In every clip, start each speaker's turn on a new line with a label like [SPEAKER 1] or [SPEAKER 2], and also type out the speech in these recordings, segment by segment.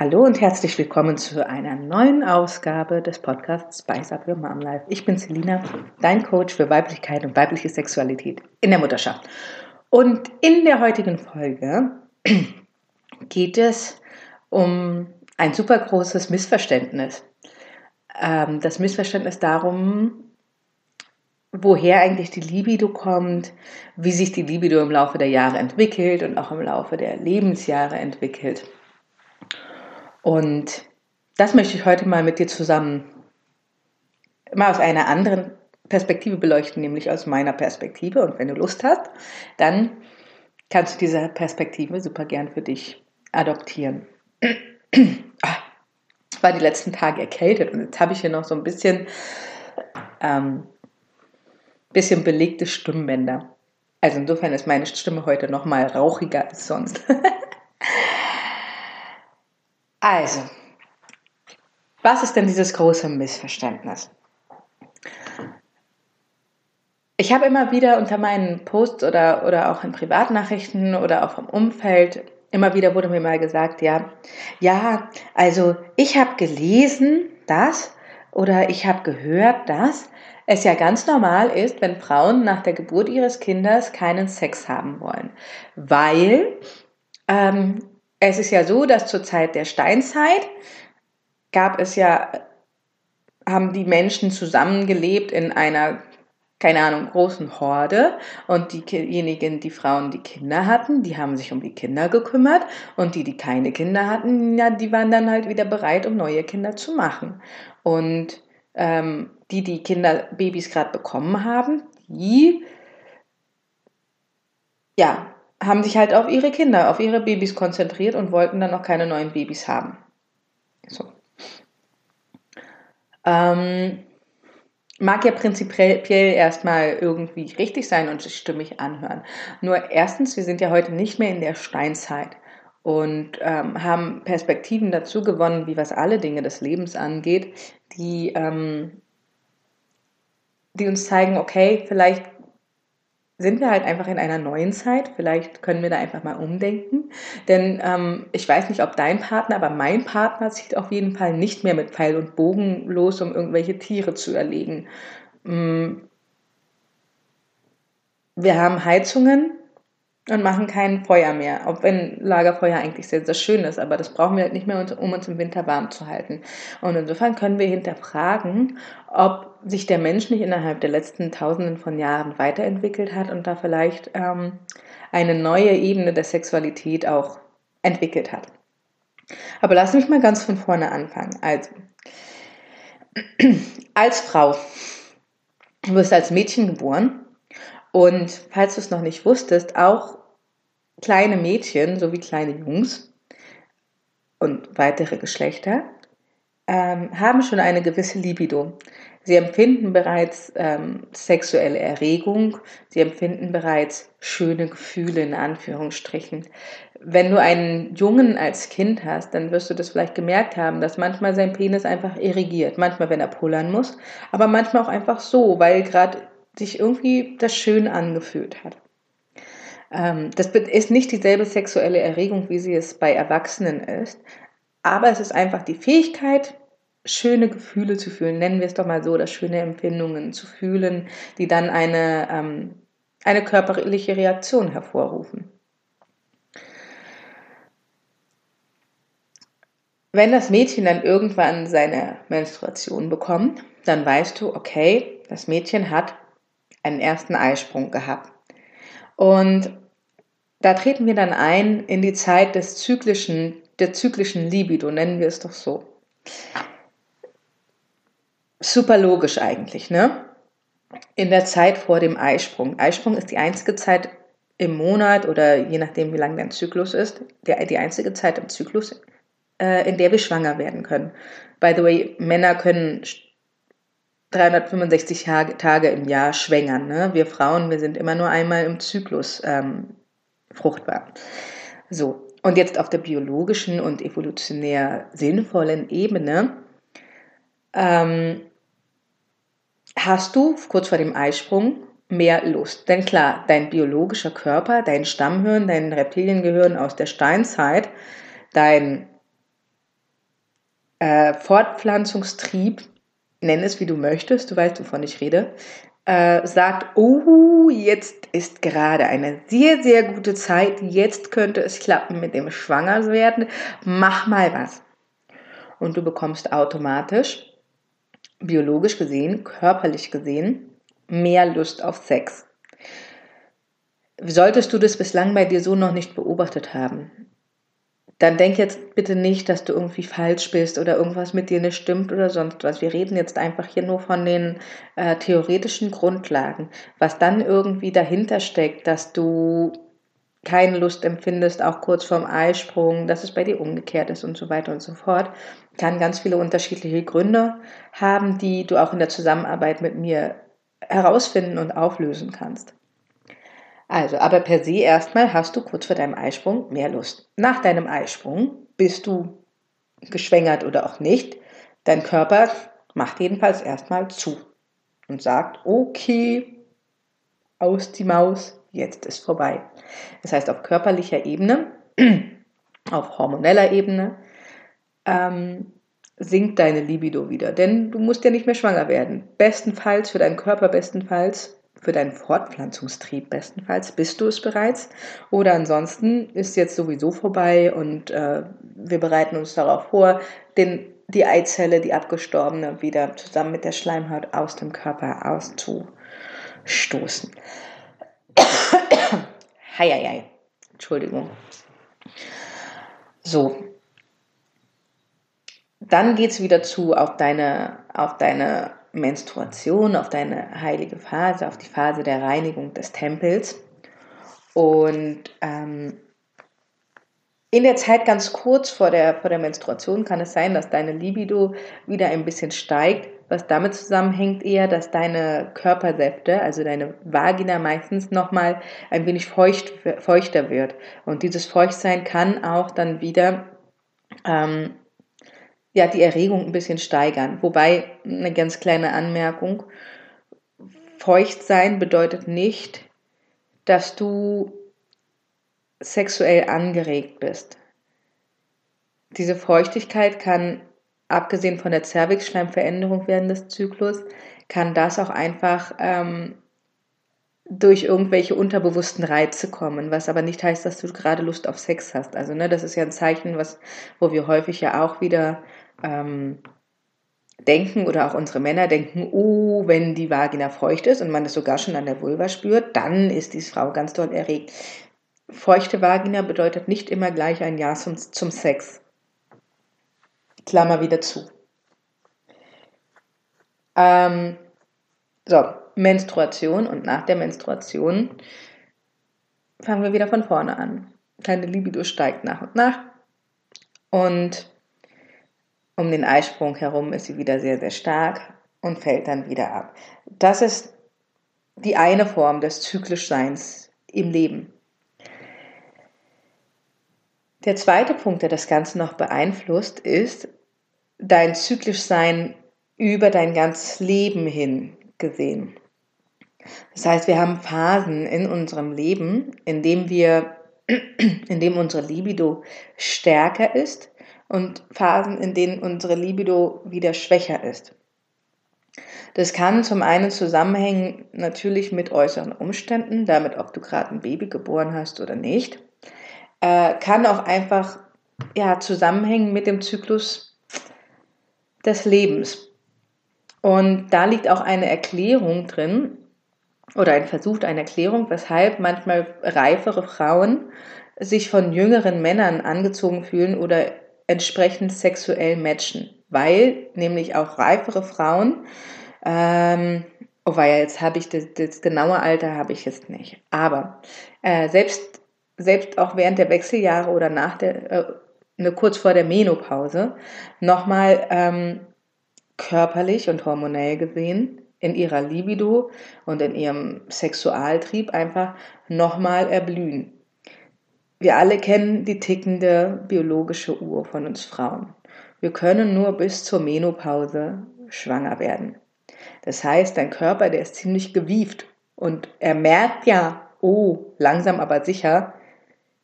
[SPEAKER 1] Hallo und herzlich willkommen zu einer neuen Ausgabe des Podcasts Spice Up Your Mom Life. Ich bin Selina, dein Coach für Weiblichkeit und weibliche Sexualität in der Mutterschaft. Und in der heutigen Folge geht es um ein super großes Missverständnis. Ähm, das Missverständnis darum, woher eigentlich die Libido kommt, wie sich die Libido im Laufe der Jahre entwickelt und auch im Laufe der Lebensjahre entwickelt. Und das möchte ich heute mal mit dir zusammen mal aus einer anderen Perspektive beleuchten, nämlich aus meiner Perspektive. Und wenn du Lust hast, dann kannst du diese Perspektive super gern für dich adoptieren. Ah, ich war die letzten Tage erkältet und jetzt habe ich hier noch so ein bisschen ähm, bisschen belegte Stimmbänder. Also insofern ist meine Stimme heute noch mal rauchiger als sonst. also, was ist denn dieses große Missverständnis? Ich habe immer wieder unter meinen Posts oder, oder auch in Privatnachrichten oder auch vom Umfeld, immer wieder wurde mir mal gesagt, ja, ja, also ich habe gelesen, dass oder ich habe gehört, dass es ja ganz normal ist, wenn Frauen nach der Geburt ihres Kindes keinen Sex haben wollen. Weil ähm, es ist ja so, dass zur Zeit der Steinzeit gab es ja, haben die Menschen zusammengelebt in einer keine Ahnung, großen Horde und diejenigen, die Frauen, die Kinder hatten, die haben sich um die Kinder gekümmert und die, die keine Kinder hatten, ja, die waren dann halt wieder bereit, um neue Kinder zu machen. Und ähm, die, die Kinder, Babys gerade bekommen haben, die ja, haben sich halt auf ihre Kinder, auf ihre Babys konzentriert und wollten dann noch keine neuen Babys haben. So. Ähm, mag ja prinzipiell erstmal irgendwie richtig sein und stimmig anhören. Nur erstens, wir sind ja heute nicht mehr in der Steinzeit und ähm, haben Perspektiven dazu gewonnen, wie was alle Dinge des Lebens angeht, die ähm, die uns zeigen, okay, vielleicht sind wir halt einfach in einer neuen Zeit. Vielleicht können wir da einfach mal umdenken. Denn ähm, ich weiß nicht, ob dein Partner, aber mein Partner zieht auf jeden Fall nicht mehr mit Pfeil und Bogen los, um irgendwelche Tiere zu erlegen. Mm. Wir haben Heizungen, und machen kein Feuer mehr. Auch wenn Lagerfeuer eigentlich sehr, sehr schön ist, aber das brauchen wir halt nicht mehr, um uns im Winter warm zu halten. Und insofern können wir hinterfragen, ob sich der Mensch nicht innerhalb der letzten Tausenden von Jahren weiterentwickelt hat und da vielleicht ähm, eine neue Ebene der Sexualität auch entwickelt hat. Aber lass mich mal ganz von vorne anfangen. Also, als Frau, du wirst als Mädchen geboren und falls du es noch nicht wusstest, auch kleine Mädchen sowie kleine Jungs und weitere Geschlechter ähm, haben schon eine gewisse Libido. Sie empfinden bereits ähm, sexuelle Erregung, sie empfinden bereits schöne Gefühle in Anführungsstrichen. Wenn du einen Jungen als Kind hast, dann wirst du das vielleicht gemerkt haben, dass manchmal sein Penis einfach irrigiert, manchmal wenn er pullern muss, aber manchmal auch einfach so, weil gerade sich irgendwie das schön angefühlt hat. Ähm, das ist nicht dieselbe sexuelle Erregung, wie sie es bei Erwachsenen ist, aber es ist einfach die Fähigkeit, schöne Gefühle zu fühlen, nennen wir es doch mal so, oder schöne Empfindungen zu fühlen, die dann eine, ähm, eine körperliche Reaktion hervorrufen. Wenn das Mädchen dann irgendwann seine Menstruation bekommt, dann weißt du, okay, das Mädchen hat einen ersten Eisprung gehabt. Und da treten wir dann ein in die Zeit des zyklischen, der zyklischen Libido, nennen wir es doch so. Super logisch eigentlich, ne? In der Zeit vor dem Eisprung. Eisprung ist die einzige Zeit im Monat oder je nachdem, wie lang dein Zyklus ist, der, die einzige Zeit im Zyklus, äh, in der wir schwanger werden können. By the way, Männer können 365 Tage im Jahr schwängern. Ne? Wir Frauen, wir sind immer nur einmal im Zyklus ähm, fruchtbar. So, und jetzt auf der biologischen und evolutionär sinnvollen Ebene ähm, hast du kurz vor dem Eisprung mehr Lust. Denn klar, dein biologischer Körper, dein Stammhirn, dein Reptiliengehirn aus der Steinzeit, dein äh, Fortpflanzungstrieb, nenn es wie du möchtest, du weißt, wovon ich rede, äh, sagt, oh, jetzt ist gerade eine sehr, sehr gute Zeit, jetzt könnte es klappen mit dem Schwangerwerden, mach mal was. Und du bekommst automatisch, biologisch gesehen, körperlich gesehen, mehr Lust auf Sex. Solltest du das bislang bei dir so noch nicht beobachtet haben, dann denk jetzt bitte nicht, dass du irgendwie falsch bist oder irgendwas mit dir nicht stimmt oder sonst was. Wir reden jetzt einfach hier nur von den äh, theoretischen Grundlagen. Was dann irgendwie dahinter steckt, dass du keine Lust empfindest, auch kurz vorm Eisprung, dass es bei dir umgekehrt ist und so weiter und so fort, kann ganz viele unterschiedliche Gründe haben, die du auch in der Zusammenarbeit mit mir herausfinden und auflösen kannst. Also, aber per se erstmal hast du kurz vor deinem Eisprung mehr Lust. Nach deinem Eisprung bist du geschwängert oder auch nicht. Dein Körper macht jedenfalls erstmal zu und sagt, okay, aus die Maus, jetzt ist vorbei. Das heißt, auf körperlicher Ebene, auf hormoneller Ebene, ähm, sinkt deine Libido wieder. Denn du musst ja nicht mehr schwanger werden. Bestenfalls, für deinen Körper bestenfalls für deinen Fortpflanzungstrieb bestenfalls bist du es bereits oder ansonsten ist jetzt sowieso vorbei und äh, wir bereiten uns darauf vor, den, die Eizelle, die abgestorbene, wieder zusammen mit der Schleimhaut aus dem Körper auszustoßen. Heieiei. Entschuldigung. So. Dann geht es wieder zu auf deine, auf deine Menstruation, auf deine heilige Phase, auf die Phase der Reinigung des Tempels. Und ähm, in der Zeit ganz kurz vor der, vor der Menstruation kann es sein, dass deine Libido wieder ein bisschen steigt, was damit zusammenhängt eher, dass deine Körpersäfte, also deine Vagina meistens nochmal ein wenig feucht, feuchter wird. Und dieses Feuchtsein kann auch dann wieder ähm, ja, die Erregung ein bisschen steigern. Wobei, eine ganz kleine Anmerkung, feucht sein bedeutet nicht, dass du sexuell angeregt bist. Diese Feuchtigkeit kann, abgesehen von der Zervixschleimveränderung während des Zyklus, kann das auch einfach ähm, durch irgendwelche unterbewussten Reize kommen, was aber nicht heißt, dass du gerade Lust auf Sex hast. Also, ne, das ist ja ein Zeichen, was, wo wir häufig ja auch wieder ähm, denken oder auch unsere Männer denken, oh, wenn die Vagina feucht ist und man es sogar schon an der Vulva spürt, dann ist die Frau ganz doll erregt. Feuchte Vagina bedeutet nicht immer gleich ein Ja zum, zum Sex. Klammer wieder zu. Ähm, so, Menstruation und nach der Menstruation fangen wir wieder von vorne an. Deine Libido steigt nach und nach und um den Eisprung herum ist sie wieder sehr, sehr stark und fällt dann wieder ab. Das ist die eine Form des Zyklischseins im Leben. Der zweite Punkt, der das Ganze noch beeinflusst, ist dein Zyklischsein über dein ganzes Leben hin gesehen. Das heißt, wir haben Phasen in unserem Leben, in dem wir, in dem unsere Libido stärker ist und Phasen, in denen unsere Libido wieder schwächer ist. Das kann zum einen zusammenhängen natürlich mit äußeren Umständen, damit ob du gerade ein Baby geboren hast oder nicht. Äh, kann auch einfach ja, zusammenhängen mit dem Zyklus des Lebens. Und da liegt auch eine Erklärung drin oder ein Versuch einer Erklärung, weshalb manchmal reifere Frauen sich von jüngeren Männern angezogen fühlen oder entsprechend sexuell matchen. Weil nämlich auch reifere Frauen, ähm, oh weil jetzt habe ich das, das, genaue Alter habe ich jetzt nicht. Aber äh, selbst, selbst auch während der Wechseljahre oder nach der, äh, ne, kurz vor der Menopause, nochmal ähm, körperlich und hormonell gesehen in ihrer Libido und in ihrem Sexualtrieb einfach nochmal erblühen. Wir alle kennen die tickende biologische Uhr von uns Frauen. Wir können nur bis zur Menopause schwanger werden. Das heißt, dein Körper, der ist ziemlich gewieft und er merkt ja, oh, langsam aber sicher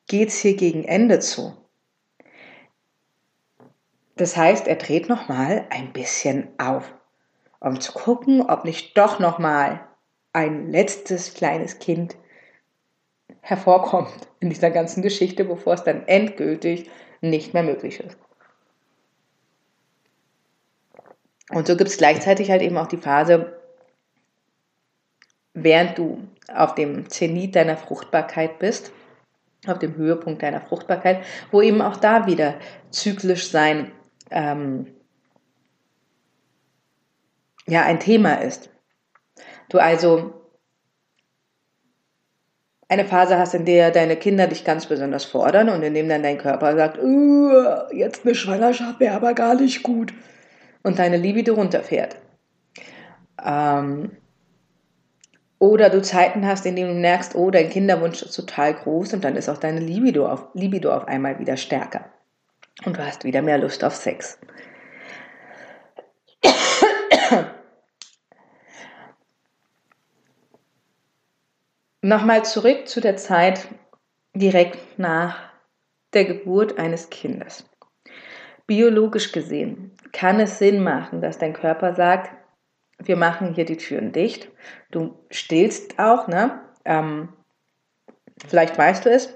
[SPEAKER 1] geht's hier gegen Ende zu. Das heißt, er dreht nochmal ein bisschen auf, um zu gucken, ob nicht doch nochmal ein letztes kleines Kind hervorkommt in dieser ganzen Geschichte, bevor es dann endgültig nicht mehr möglich ist. Und so gibt es gleichzeitig halt eben auch die Phase, während du auf dem Zenit deiner Fruchtbarkeit bist, auf dem Höhepunkt deiner Fruchtbarkeit, wo eben auch da wieder zyklisch sein ähm, ja ein Thema ist. Du also eine Phase hast, in der deine Kinder dich ganz besonders fordern und in dem dann dein Körper sagt, jetzt eine Schwangerschaft wäre aber gar nicht gut und deine Libido runterfährt. Ähm, oder du Zeiten hast, in denen du merkst, oh, dein Kinderwunsch ist total groß und dann ist auch deine Libido auf, Libido auf einmal wieder stärker. Und du hast wieder mehr Lust auf Sex. Nochmal zurück zu der Zeit direkt nach der Geburt eines Kindes. Biologisch gesehen kann es Sinn machen, dass dein Körper sagt, wir machen hier die Türen dicht. Du stillst auch, ne? Ähm, vielleicht weißt du es.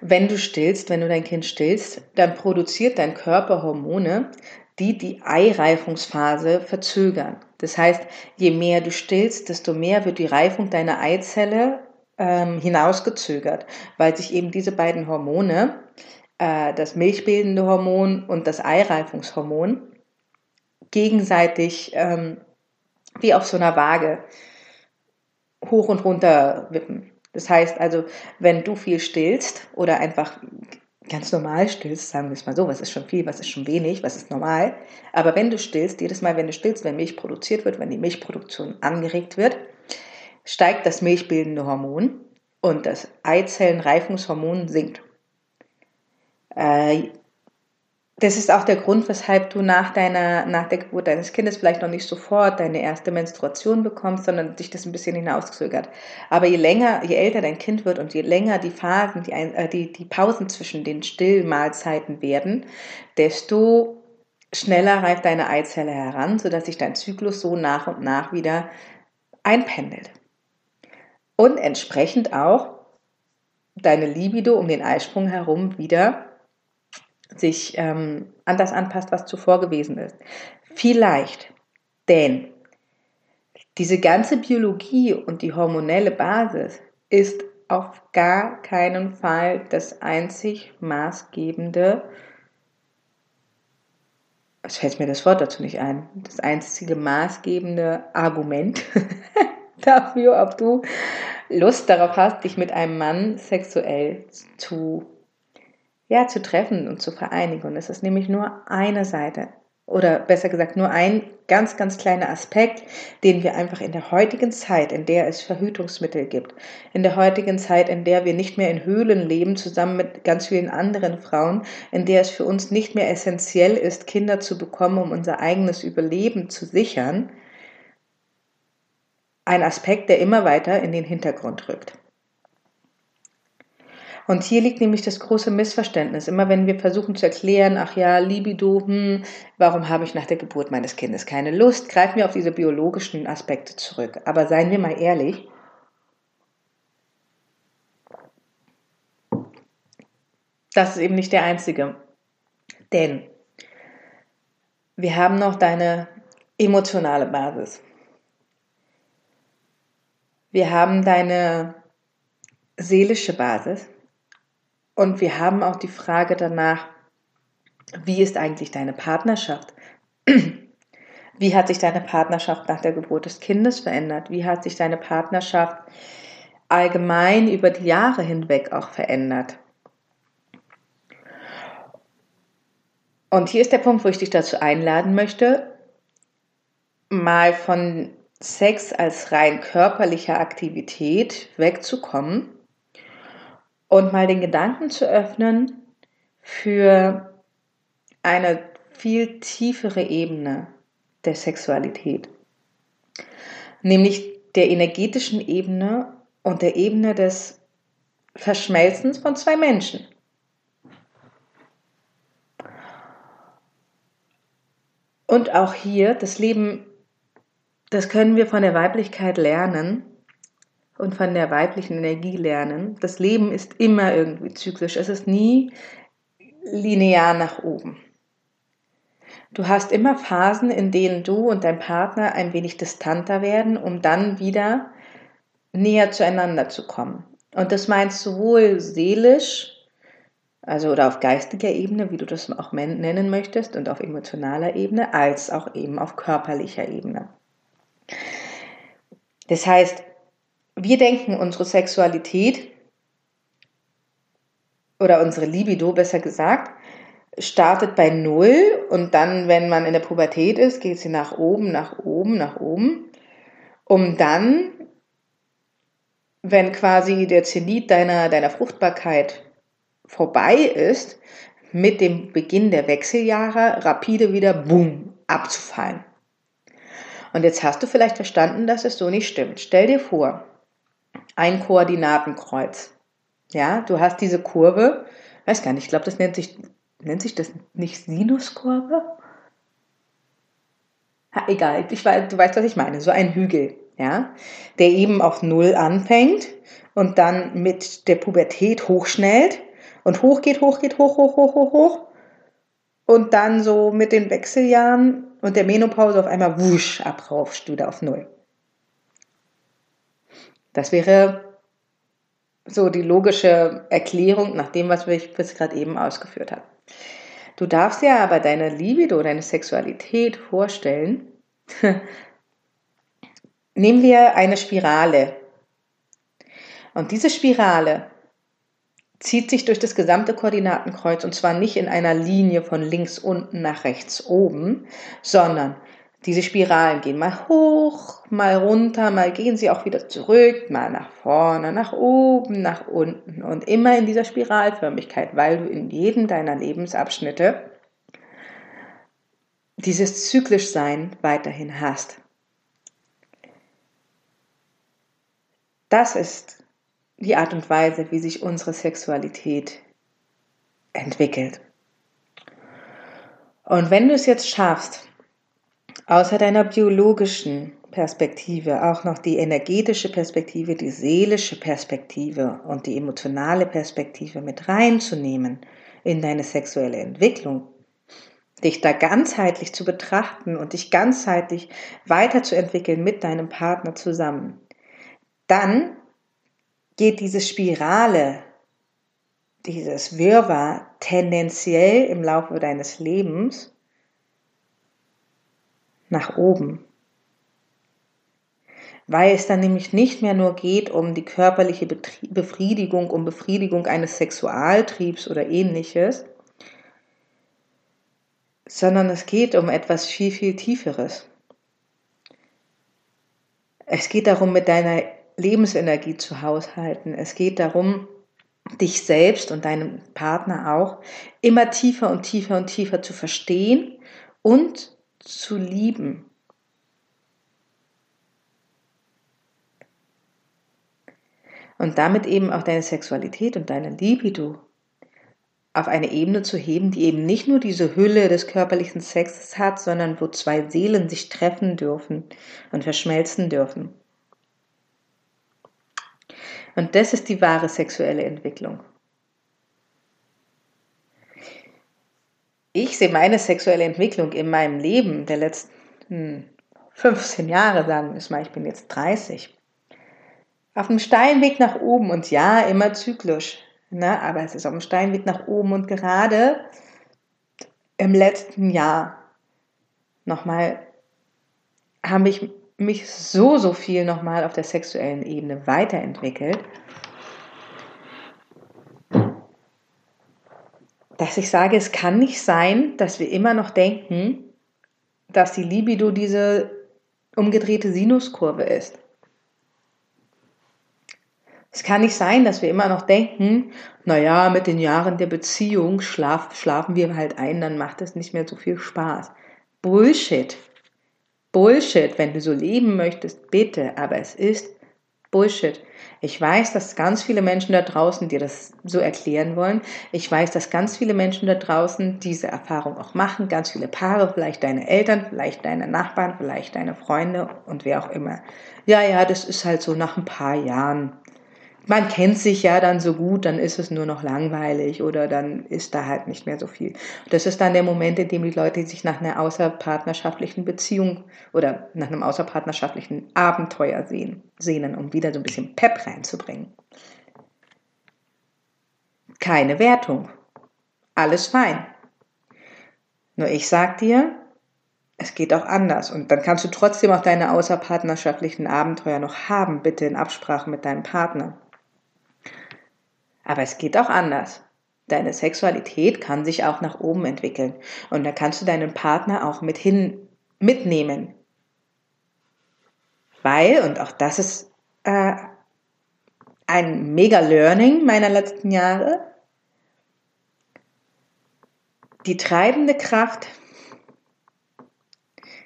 [SPEAKER 1] Wenn du stillst, wenn du dein Kind stillst, dann produziert dein Körper Hormone, die die Eireifungsphase verzögern. Das heißt, je mehr du stillst, desto mehr wird die Reifung deiner Eizelle ähm, hinausgezögert, weil sich eben diese beiden Hormone äh, das milchbildende Hormon und das Eireifungshormon gegenseitig ähm, wie auf so einer Waage hoch und runter wippen. Das heißt also, wenn du viel stillst oder einfach ganz normal stillst, sagen wir es mal so, was ist schon viel, was ist schon wenig, was ist normal, aber wenn du stillst, jedes Mal, wenn du stillst, wenn Milch produziert wird, wenn die Milchproduktion angeregt wird, steigt das milchbildende Hormon und das Eizellenreifungshormon sinkt. Äh, das ist auch der Grund, weshalb du nach deiner, nach der Geburt deines Kindes vielleicht noch nicht sofort deine erste Menstruation bekommst, sondern dich das ein bisschen hinauszögert. Aber je länger, je älter dein Kind wird und je länger die Phasen, die, äh, die, die Pausen zwischen den Stillmahlzeiten werden, desto schneller reift deine Eizelle heran, sodass sich dein Zyklus so nach und nach wieder einpendelt. Und entsprechend auch deine Libido um den Eisprung herum wieder sich ähm, an anpasst, was zuvor gewesen ist. Vielleicht, denn diese ganze Biologie und die hormonelle Basis ist auf gar keinen Fall das einzig maßgebende, was fällt mir das Wort dazu nicht ein, das einzige maßgebende Argument dafür, ob du Lust darauf hast, dich mit einem Mann sexuell zu ja, zu treffen und zu vereinigen. Und es ist nämlich nur eine Seite oder besser gesagt nur ein ganz, ganz kleiner Aspekt, den wir einfach in der heutigen Zeit, in der es Verhütungsmittel gibt, in der heutigen Zeit, in der wir nicht mehr in Höhlen leben, zusammen mit ganz vielen anderen Frauen, in der es für uns nicht mehr essentiell ist, Kinder zu bekommen, um unser eigenes Überleben zu sichern, ein Aspekt, der immer weiter in den Hintergrund rückt. Und hier liegt nämlich das große Missverständnis. Immer wenn wir versuchen zu erklären, ach ja, Libido, hm, warum habe ich nach der Geburt meines Kindes keine Lust, greifen wir auf diese biologischen Aspekte zurück. Aber seien wir mal ehrlich, das ist eben nicht der einzige. Denn wir haben noch deine emotionale Basis. Wir haben deine seelische Basis. Und wir haben auch die Frage danach, wie ist eigentlich deine Partnerschaft? Wie hat sich deine Partnerschaft nach der Geburt des Kindes verändert? Wie hat sich deine Partnerschaft allgemein über die Jahre hinweg auch verändert? Und hier ist der Punkt, wo ich dich dazu einladen möchte, mal von Sex als rein körperlicher Aktivität wegzukommen und mal den Gedanken zu öffnen für eine viel tiefere Ebene der Sexualität, nämlich der energetischen Ebene und der Ebene des Verschmelzens von zwei Menschen. Und auch hier, das Leben, das können wir von der Weiblichkeit lernen und von der weiblichen Energie lernen. Das Leben ist immer irgendwie zyklisch. Es ist nie linear nach oben. Du hast immer Phasen, in denen du und dein Partner ein wenig distanter werden, um dann wieder näher zueinander zu kommen. Und das meinst sowohl seelisch, also oder auf geistiger Ebene, wie du das auch nennen möchtest, und auf emotionaler Ebene, als auch eben auf körperlicher Ebene. Das heißt, wir denken, unsere Sexualität oder unsere Libido, besser gesagt, startet bei Null und dann, wenn man in der Pubertät ist, geht sie nach oben, nach oben, nach oben, um dann, wenn quasi der Zenit deiner, deiner Fruchtbarkeit vorbei ist, mit dem Beginn der Wechseljahre rapide wieder boom abzufallen. Und jetzt hast du vielleicht verstanden, dass es so nicht stimmt. Stell dir vor, ein Koordinatenkreuz. Ja, du hast diese Kurve, weiß gar nicht, ich glaube, das nennt sich nennt sich das nicht Sinuskurve? Ha, egal, ich du weißt, was ich meine. So ein Hügel, ja, der eben auf Null anfängt und dann mit der Pubertät hochschnellt und hoch geht, hoch geht, hoch, hoch, hoch, hoch, hoch. Und dann so mit den Wechseljahren und der Menopause auf einmal wusch abraufst du wieder auf Null. Das wäre so die logische Erklärung nach dem, was ich bis gerade eben ausgeführt habe. Du darfst dir aber deine Libido, deine Sexualität vorstellen. Nehmen wir eine Spirale. Und diese Spirale zieht sich durch das gesamte Koordinatenkreuz und zwar nicht in einer Linie von links unten nach rechts oben, sondern diese Spiralen gehen mal hoch, mal runter, mal gehen sie auch wieder zurück, mal nach vorne, nach oben, nach unten und immer in dieser Spiralförmigkeit, weil du in jedem deiner Lebensabschnitte dieses zyklisch Sein weiterhin hast. Das ist die Art und Weise, wie sich unsere Sexualität entwickelt. Und wenn du es jetzt schaffst, außer deiner biologischen Perspektive auch noch die energetische Perspektive, die seelische Perspektive und die emotionale Perspektive mit reinzunehmen in deine sexuelle Entwicklung, dich da ganzheitlich zu betrachten und dich ganzheitlich weiterzuentwickeln mit deinem Partner zusammen, dann geht diese Spirale, dieses Wirrwarr tendenziell im Laufe deines Lebens nach oben. Weil es dann nämlich nicht mehr nur geht um die körperliche Befriedigung, um Befriedigung eines Sexualtriebs oder ähnliches, sondern es geht um etwas viel, viel Tieferes. Es geht darum, mit deiner Lebensenergie zu haushalten. Es geht darum, dich selbst und deinen Partner auch immer tiefer und tiefer und tiefer zu verstehen und zu lieben. Und damit eben auch deine Sexualität und deine Libido auf eine Ebene zu heben, die eben nicht nur diese Hülle des körperlichen Sexes hat, sondern wo zwei Seelen sich treffen dürfen und verschmelzen dürfen. Und das ist die wahre sexuelle Entwicklung. Ich sehe meine sexuelle Entwicklung in meinem Leben der letzten 15 Jahre, sagen wir mal, ich bin jetzt 30, auf einem steilen Weg nach oben und ja, immer zyklisch, ne? aber es ist auf einem steilen Weg nach oben und gerade im letzten Jahr nochmal habe ich mich so, so viel nochmal auf der sexuellen Ebene weiterentwickelt dass ich sage, es kann nicht sein, dass wir immer noch denken, dass die Libido diese umgedrehte Sinuskurve ist. Es kann nicht sein, dass wir immer noch denken, naja, mit den Jahren der Beziehung schlaf, schlafen wir halt ein, dann macht es nicht mehr so viel Spaß. Bullshit. Bullshit, wenn du so leben möchtest, bitte, aber es ist Bullshit. Ich weiß, dass ganz viele Menschen da draußen dir das so erklären wollen. Ich weiß, dass ganz viele Menschen da draußen diese Erfahrung auch machen. Ganz viele Paare, vielleicht deine Eltern, vielleicht deine Nachbarn, vielleicht deine Freunde und wer auch immer. Ja, ja, das ist halt so nach ein paar Jahren man kennt sich ja dann so gut, dann ist es nur noch langweilig oder dann ist da halt nicht mehr so viel. Das ist dann der Moment, in dem die Leute sich nach einer außerpartnerschaftlichen Beziehung oder nach einem außerpartnerschaftlichen Abenteuer sehen, sehnen, um wieder so ein bisschen Pep reinzubringen. Keine Wertung. Alles fein. Nur ich sag dir, es geht auch anders. Und dann kannst du trotzdem auch deine außerpartnerschaftlichen Abenteuer noch haben, bitte in Absprache mit deinem Partner. Aber es geht auch anders. Deine Sexualität kann sich auch nach oben entwickeln. Und da kannst du deinen Partner auch mit hin, mitnehmen. Weil, und auch das ist äh, ein mega Learning meiner letzten Jahre, die treibende Kraft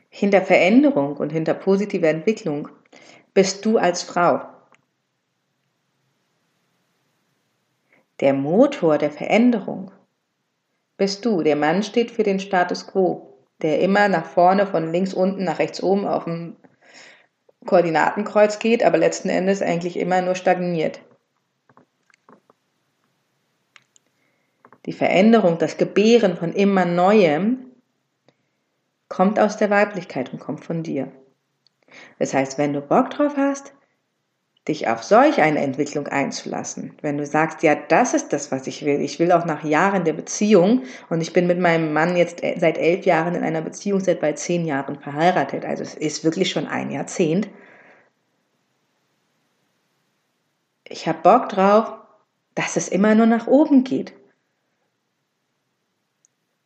[SPEAKER 1] hinter Veränderung und hinter positiver Entwicklung bist du als Frau. Der Motor der Veränderung bist du. Der Mann steht für den Status quo, der immer nach vorne, von links unten nach rechts oben auf dem Koordinatenkreuz geht, aber letzten Endes eigentlich immer nur stagniert. Die Veränderung, das Gebären von immer Neuem kommt aus der Weiblichkeit und kommt von dir. Das heißt, wenn du Bock drauf hast, dich auf solch eine Entwicklung einzulassen. Wenn du sagst, ja, das ist das, was ich will. Ich will auch nach Jahren der Beziehung und ich bin mit meinem Mann jetzt seit elf Jahren in einer Beziehung, seit bald zehn Jahren verheiratet. Also es ist wirklich schon ein Jahrzehnt. Ich habe Bock drauf, dass es immer nur nach oben geht.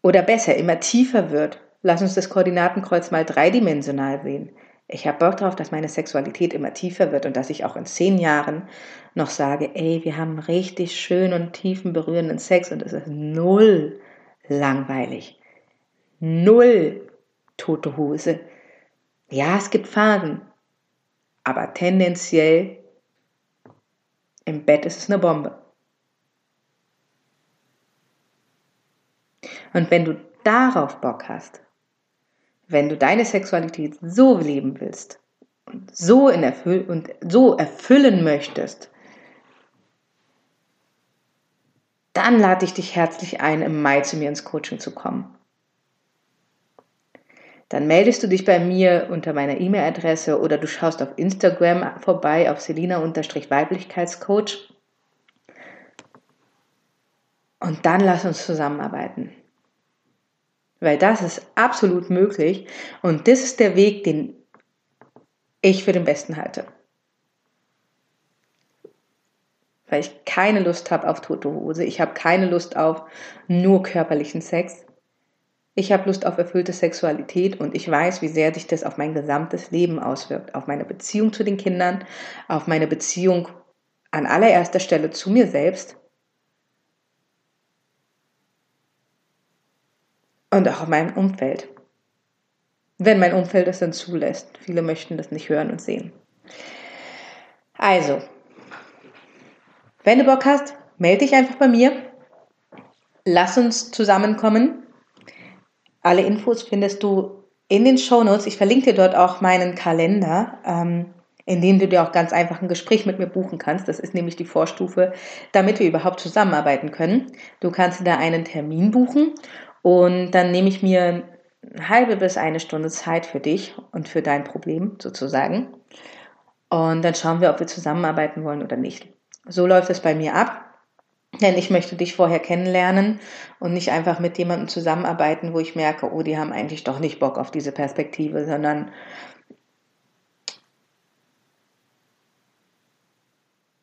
[SPEAKER 1] Oder besser, immer tiefer wird. Lass uns das Koordinatenkreuz mal dreidimensional sehen. Ich habe Bock darauf, dass meine Sexualität immer tiefer wird und dass ich auch in zehn Jahren noch sage, ey, wir haben richtig schön und tiefen berührenden Sex und es ist null langweilig. Null tote Hose. Ja, es gibt Phasen, aber tendenziell im Bett ist es eine Bombe. Und wenn du darauf Bock hast, wenn du deine Sexualität so leben willst und so, in erfüll und so erfüllen möchtest, dann lade ich dich herzlich ein, im Mai zu mir ins Coaching zu kommen. Dann meldest du dich bei mir unter meiner E-Mail-Adresse oder du schaust auf Instagram vorbei auf Selina-Weiblichkeitscoach. Und dann lass uns zusammenarbeiten. Weil das ist absolut möglich. Und das ist der Weg, den ich für den besten halte. Weil ich keine Lust habe auf tote Hose, ich habe keine Lust auf nur körperlichen Sex. Ich habe Lust auf erfüllte Sexualität. Und ich weiß, wie sehr sich das auf mein gesamtes Leben auswirkt, auf meine Beziehung zu den Kindern, auf meine Beziehung an allererster Stelle zu mir selbst und auch in meinem Umfeld. Wenn mein Umfeld es dann zulässt. Viele möchten das nicht hören und sehen. Also, wenn du Bock hast, melde dich einfach bei mir. Lass uns zusammenkommen. Alle Infos findest du in den Show Notes. Ich verlinke dir dort auch meinen Kalender, ähm, in dem du dir auch ganz einfach ein Gespräch mit mir buchen kannst. Das ist nämlich die Vorstufe, damit wir überhaupt zusammenarbeiten können. Du kannst dir da einen Termin buchen und dann nehme ich mir eine halbe bis eine Stunde Zeit für dich und für dein Problem sozusagen. Und dann schauen wir, ob wir zusammenarbeiten wollen oder nicht. So läuft es bei mir ab. Denn ich möchte dich vorher kennenlernen und nicht einfach mit jemandem zusammenarbeiten, wo ich merke, oh, die haben eigentlich doch nicht Bock auf diese Perspektive, sondern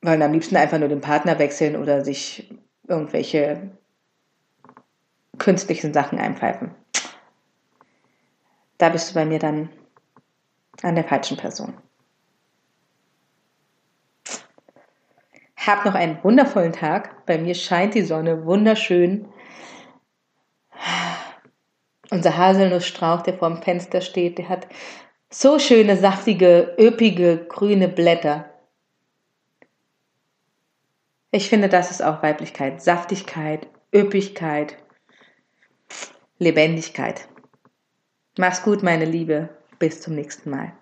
[SPEAKER 1] wollen am liebsten einfach nur den Partner wechseln oder sich irgendwelche künstlichen Sachen einpfeifen. Da bist du bei mir dann an der falschen Person. Hab noch einen wundervollen Tag. Bei mir scheint die Sonne wunderschön. Unser Haselnussstrauch, der vor dem Fenster steht, der hat so schöne, saftige, üppige, grüne Blätter. Ich finde, das ist auch Weiblichkeit. Saftigkeit, Üppigkeit, Lebendigkeit. Mach's gut, meine Liebe. Bis zum nächsten Mal.